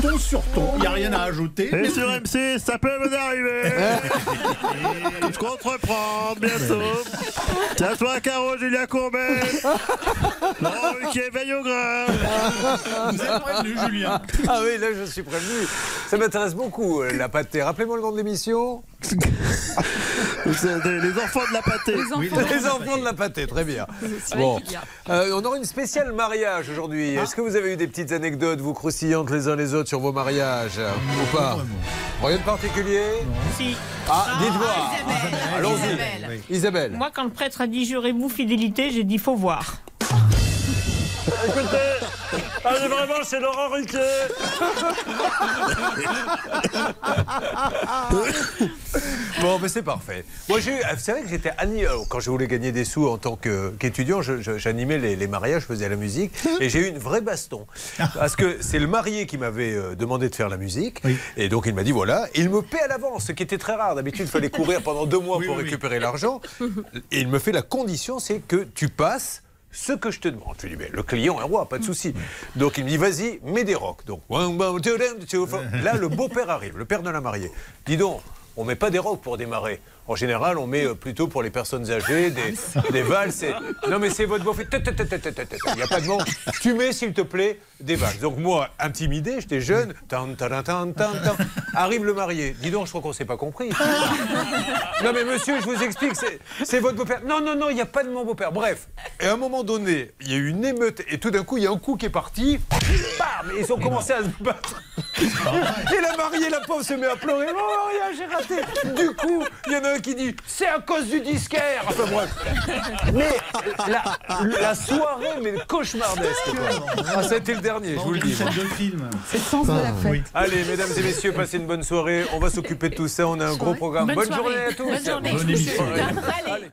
ton sur ton. Il n'y a rien à ajouter. Et sur M6, ça peut vous arriver. Je compte reprendre bientôt. Tiens, toi, Caro, Julia Courbet. Laurent Ruquier, veille au grain. Vous êtes prévenu, Julien. Ah oui, là je suis prévenu. Ça m'intéresse beaucoup, euh, la pâtée. Rappelez-moi le nom de l'émission. Les enfants de la pâtée. Les enfants de la pâtée, très bien. Bon, Euh, on aura une spéciale mariage aujourd'hui. Est-ce que vous avez eu des petites anecdotes, vous croustillantes les uns les autres sur vos mariages euh, ou pas Rien de particulier Si. Ah, dites-moi. Isabelle. Allons-y. Isabelle. Isabelle. Moi, quand le prêtre a dit jurez-vous fidélité, j'ai dit faut voir. Écoutez, allez vraiment chez Laurent Ruquier. Bon, mais c'est parfait. Moi, j'ai eu. Vous savez que j'étais ani- euh, Quand je voulais gagner des sous en tant que- qu'étudiant, je- je- j'animais les, les mariages, je faisais la musique. Et j'ai eu une vraie baston. Parce que c'est le marié qui m'avait euh, demandé de faire la musique. Oui. Et donc, il m'a dit voilà. Il me paie à l'avance, ce qui était très rare. D'habitude, il fallait courir pendant deux mois Oui, pour oui, oui. récupérer l'argent. Et il me fait la condition c'est que tu passes ce que je te demande. Je lui dis, mais le client est roi, pas de souci. Donc il me dit, vas-y, mets des rocs. Donc là, le beau-père arrive, le père de la mariée. Dis donc, on met pas des rocs pour démarrer. En général, on met euh, plutôt pour les personnes âgées des, des valses. et- Non, mais c'est votre beau-frère. Il n'y a pas de mot. Tu mets, s'il te plaît, des valses. Donc moi, intimidé, j'étais jeune. Tan, tan, tan, tan, tan. Arrive le marié. Dis donc, je crois qu'on s'est pas compris. Non mais monsieur, je vous explique, c'est- c'est votre beau-père. Non, non, non, il n'y a pas de mon beau-père. Bref, et à un moment donné, il y a eu une émeute et tout d'un coup, il y a un coup qui est parti. Bam Et ils ont commencé à se battre. Et la mariée, la pauvre, se met à pleurer. Oh, rien, j'ai raté. Du coup, il y en a un qui dit, c'est à cause du disquaire. Enfin bref. Mais la, la soirée, mais cauchemardesque. quoi. Ah, ça a été le dernier, je vous le dis. Scène de film. C'est le sens de la fête. Allez, mesdames et messieurs, passez une bonne soirée. On va s'occuper de tout ça. On a un gros programme. Bonne journée à tous. Bonne journée. Bonne émission. Allez.